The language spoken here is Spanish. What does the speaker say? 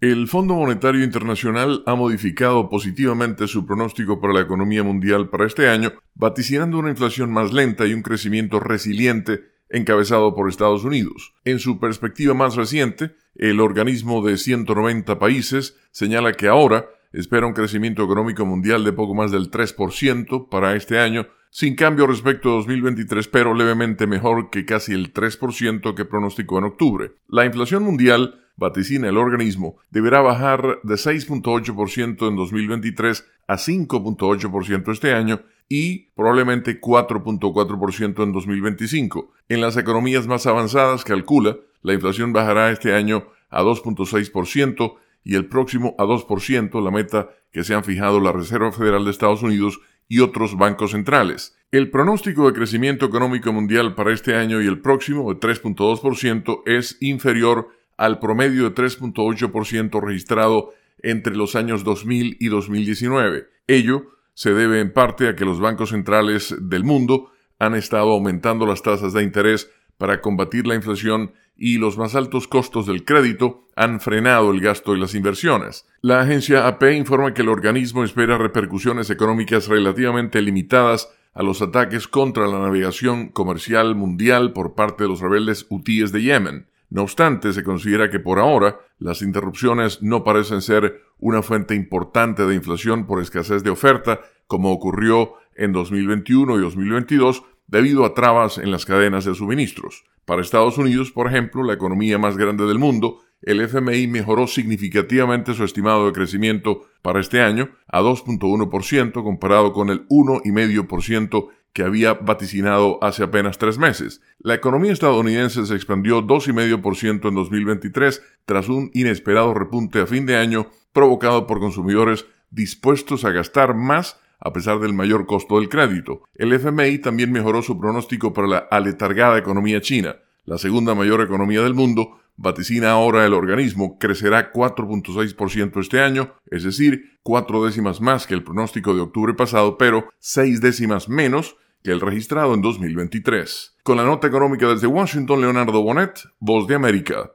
El Fondo Monetario Internacional ha modificado positivamente su pronóstico para la economía mundial para este año, vaticinando una inflación más lenta y un crecimiento resiliente encabezado por Estados Unidos. En su perspectiva más reciente, el organismo de 190 países señala que ahora espera un crecimiento económico mundial de poco más del 3% para este año, sin cambio respecto a 2023, pero levemente mejor que casi el 3% que pronosticó en octubre. La inflación mundial vaticina el organismo, deberá bajar de 6.8% en 2023 a 5.8% este año y probablemente 4.4% en 2025. En las economías más avanzadas calcula la inflación bajará este año a 2.6% y el próximo a 2%, la meta que se han fijado la Reserva Federal de Estados Unidos y otros bancos centrales. El pronóstico de crecimiento económico mundial para este año y el próximo de 3.2% es inferior al promedio de 3.8% registrado entre los años 2000 y 2019. Ello se debe en parte a que los bancos centrales del mundo han estado aumentando las tasas de interés para combatir la inflación y los más altos costos del crédito han frenado el gasto y las inversiones. La agencia AP informa que el organismo espera repercusiones económicas relativamente limitadas a los ataques contra la navegación comercial mundial por parte de los rebeldes hutíes de Yemen. No obstante, se considera que por ahora las interrupciones no parecen ser una fuente importante de inflación por escasez de oferta, como ocurrió en 2021 y 2022, debido a trabas en las cadenas de suministros. Para Estados Unidos, por ejemplo, la economía más grande del mundo, el FMI mejoró significativamente su estimado de crecimiento para este año a 2.1% comparado con el 1,5% que había vaticinado hace apenas tres meses. La economía estadounidense se expandió 2,5% en 2023 tras un inesperado repunte a fin de año provocado por consumidores dispuestos a gastar más a pesar del mayor costo del crédito. El FMI también mejoró su pronóstico para la aletargada economía china, la segunda mayor economía del mundo, vaticina ahora el organismo, crecerá 4.6% este año, es decir, cuatro décimas más que el pronóstico de octubre pasado, pero seis décimas menos que el registrado en 2023. Con la nota económica desde Washington, Leonardo Bonet, Voz de América.